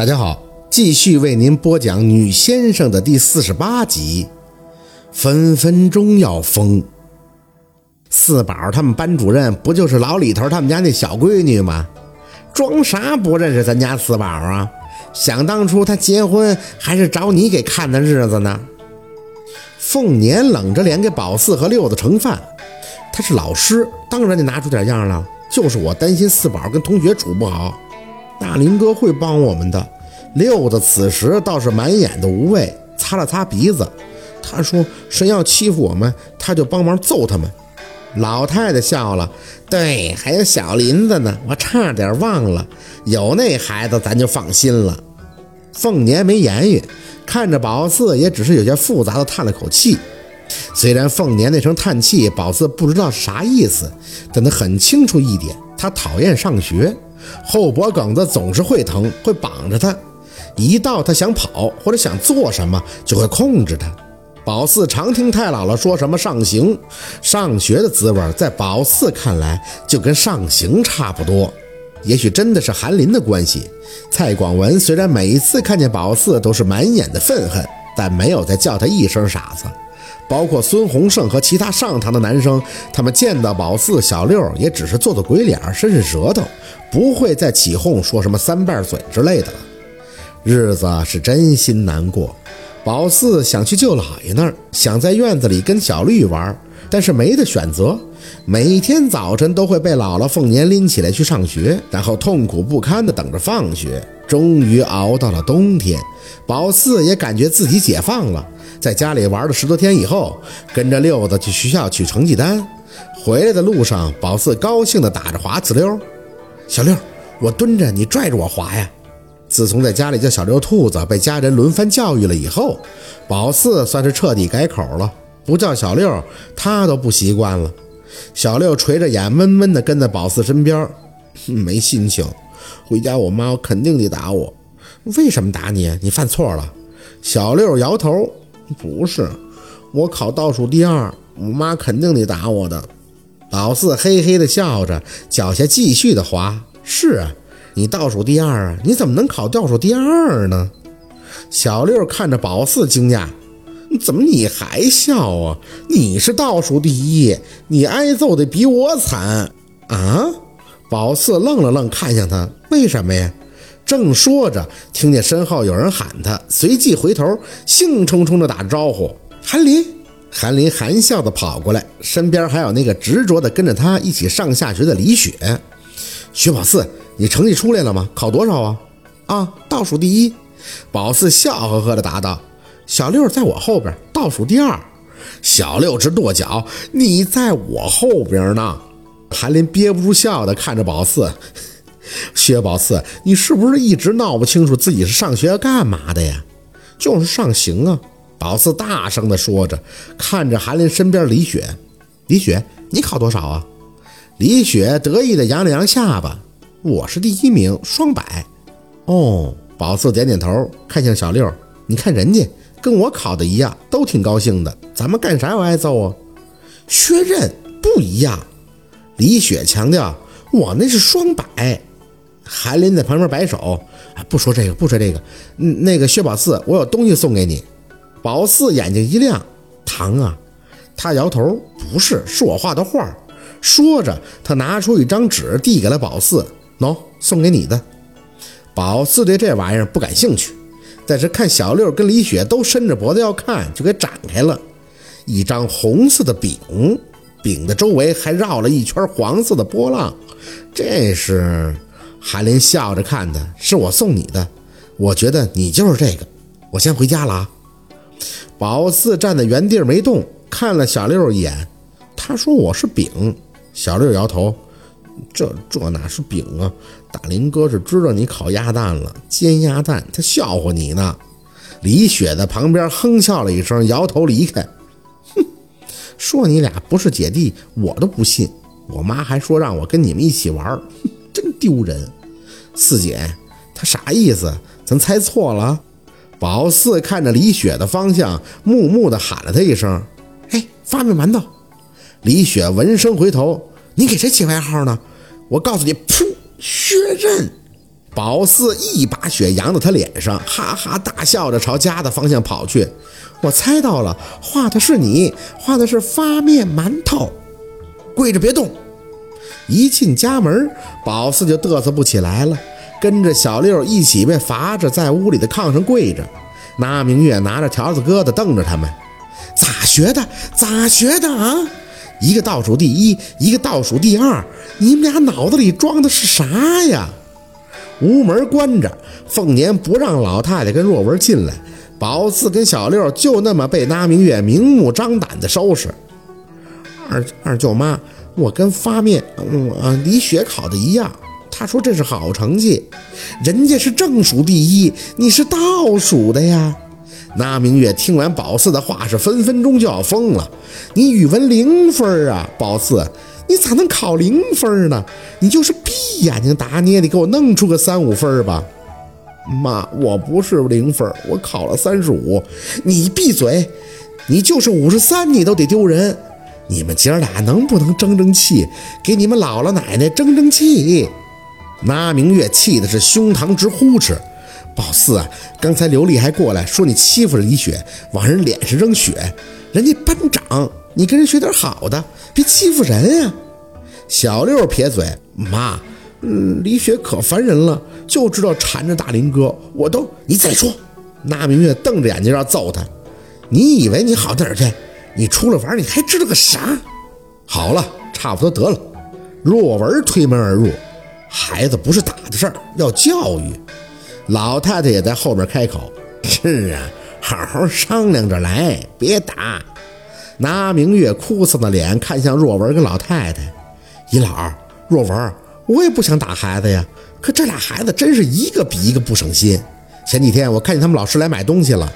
大家好，继续为您播讲《女先生》的第四十八集。分分钟要疯。四宝他们班主任不就是老李头他们家那小闺女吗？装啥不认识咱家四宝啊？想当初他结婚还是找你给看的日子呢。凤年冷着脸给宝四和六子盛饭。他是老师，当然得拿出点样了。就是我担心四宝跟同学处不好。大林哥会帮我们的。六子此时倒是满眼的无畏，擦了擦鼻子，他说：“谁要欺负我们，他就帮忙揍他们。”老太太笑了：“对，还有小林子呢，我差点忘了，有那孩子咱就放心了。”凤年没言语，看着宝四也只是有些复杂的叹了口气。虽然凤年那声叹气，宝四不知道啥意思，但他很清楚一点：他讨厌上学。后脖梗子总是会疼，会绑着他。一到他想跑或者想做什么，就会控制他。宝四常听太姥姥说什么上刑、上学的滋味，在宝四看来就跟上刑差不多。也许真的是韩林的关系。蔡广文虽然每次看见宝四都是满眼的愤恨，但没有再叫他一声傻子。包括孙洪胜和其他上堂的男生，他们见到宝四、小六也只是做做鬼脸、伸伸舌头，不会再起哄说什么三瓣嘴之类的了。日子是真心难过。宝四想去舅姥爷那儿，想在院子里跟小绿玩，但是没得选择。每天早晨都会被姥姥凤年拎起来去上学，然后痛苦不堪地等着放学。终于熬到了冬天，宝四也感觉自己解放了。在家里玩了十多天以后，跟着六子去学校取成绩单。回来的路上，宝四高兴地打着滑呲溜。小六，我蹲着，你拽着我滑呀。自从在家里叫小六兔子，被家人轮番教育了以后，宝四算是彻底改口了，不叫小六，他都不习惯了。小六垂着眼，闷闷地跟在宝四身边，没心情。回家我妈肯定得打我。为什么打你？你犯错了。小六摇头。不是，我考倒数第二，我妈肯定得打我的。宝四嘿嘿的笑着，脚下继续的滑。是啊，你倒数第二啊，你怎么能考倒数第二呢？小六看着宝四惊讶，怎么你还笑啊？你是倒数第一，你挨揍的比我惨啊！宝四愣了愣，看向他，为什么呀？正说着，听见身后有人喊他，随即回头，兴冲冲地打招呼：“韩林！”韩林含笑地跑过来，身边还有那个执着地跟着他一起上下学的李雪。薛宝四，你成绩出来了吗？考多少啊？啊，倒数第一。宝四笑呵呵地答道：“小六在我后边，倒数第二。”小六直跺脚：“你在我后边呢！”韩林憋不住笑的看着宝四。薛宝四，你是不是一直闹不清楚自己是上学干嘛的呀？就是上刑啊！宝四大声地说着，看着韩林身边李雪。李雪，你考多少啊？李雪得意地扬了扬下巴，我是第一名，双百。哦，宝四点点头，看向小六，你看人家跟我考的一样，都挺高兴的。咱们干啥要挨揍啊？薛刃不一样。李雪强调，我那是双百。韩林在旁边摆手，不说这个，不说这个。嗯，那个薛宝四，我有东西送给你。宝四眼睛一亮，糖啊？他摇头，不是，是我画的画。说着，他拿出一张纸递给了宝四，喏，送给你的。宝四对这玩意儿不感兴趣，但是看小六跟李雪都伸着脖子要看，就给展开了。一张红色的饼，饼的周围还绕了一圈黄色的波浪，这是。韩林笑着看的，是我送你的，我觉得你就是这个。我先回家了啊。宝四站在原地没动，看了小六一眼。他说我是饼。小六摇头，这这哪是饼啊？大林哥是知道你烤鸭蛋了，煎鸭蛋，他笑话你呢。李雪在旁边哼笑了一声，摇头离开。哼，说你俩不是姐弟，我都不信。我妈还说让我跟你们一起玩。哼真丢人，四姐，他啥意思？咱猜错了？宝四看着李雪的方向，木木的喊了他一声：“哎，发面馒头！”李雪闻声回头：“你给谁起外号呢？”我告诉你，噗！薛刃，宝四一把血扬到他脸上，哈哈大笑着朝家的方向跑去。我猜到了，画的是你，画的是发面馒头。跪着别动。一进家门，宝四就嘚瑟不起来了，跟着小六一起被罚着在屋里的炕上跪着。那明月拿着条子疙瘩瞪着他们，咋学的？咋学的啊？一个倒数第一，一个倒数第二，你们俩脑子里装的是啥呀？屋门关着，凤年不让老太太跟若文进来。宝四跟小六就那么被拉明月明目张胆的收拾。二二舅妈，我跟发面，嗯啊，李雪考的一样。他说这是好成绩，人家是正数第一，你是倒数的呀。那明月听完宝四的话，是分分钟就要疯了。你语文零分啊，宝四，你咋能考零分呢？你就是闭眼睛打你也得给我弄出个三五分吧。妈，我不是零分，我考了三十五。你闭嘴，你就是五十三，你都得丢人。你们姐俩能不能争争气，给你们姥姥奶奶争争气？那明月气的是胸膛直呼哧。宝四啊，刚才刘丽还过来说你欺负了李雪，往人脸上扔雪。人家班长，你跟人学点好的，别欺负人啊！小六撇嘴，妈，李雪可烦人了，就知道缠着大林哥。我都，你再说。那明月瞪着眼睛要揍他。你以为你好点去？你出来玩，你还知道个啥？好了，差不多得了。若文推门而入，孩子不是打的事儿，要教育。老太太也在后边开口：“是啊，好好商量着来，别打。”拿明月哭丧的脸看向若文跟老太太：“姨姥，若文，我也不想打孩子呀，可这俩孩子真是一个比一个不省心。前几天我看见他们老师来买东西了，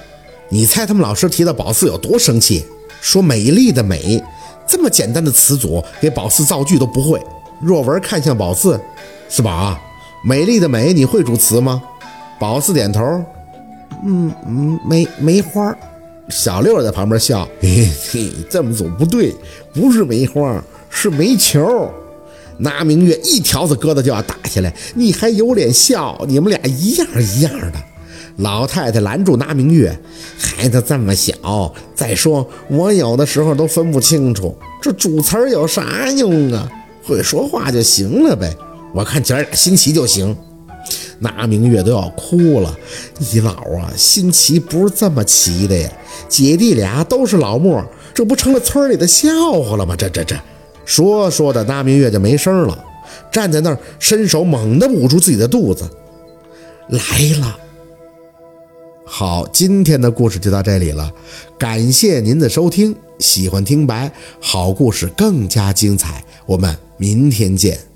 你猜他们老师提到宝四有多生气？说美丽的美，这么简单的词组给宝四造句都不会。”若文看向宝四：“四宝，美丽的美，你会主词吗？”宝四点头，嗯嗯，梅梅花。小六在旁边笑，嘿嘿，这么走不对，不是梅花，是煤球。拿明月一条子疙瘩就要打下来，你还有脸笑？你们俩一样一样的。老太太拦住拿明月，孩子这么小，再说我有的时候都分不清楚，这主词儿有啥用啊？会说话就行了呗。我看姐儿俩新奇就行。那明月都要哭了，姨姥啊，新奇不是这么奇的呀！姐弟俩都是老莫，这不成了村里的笑话了吗？这这这，说说的那明月就没声了，站在那儿，伸手猛地捂住自己的肚子，来了。好，今天的故事就到这里了，感谢您的收听，喜欢听白好故事更加精彩，我们明天见。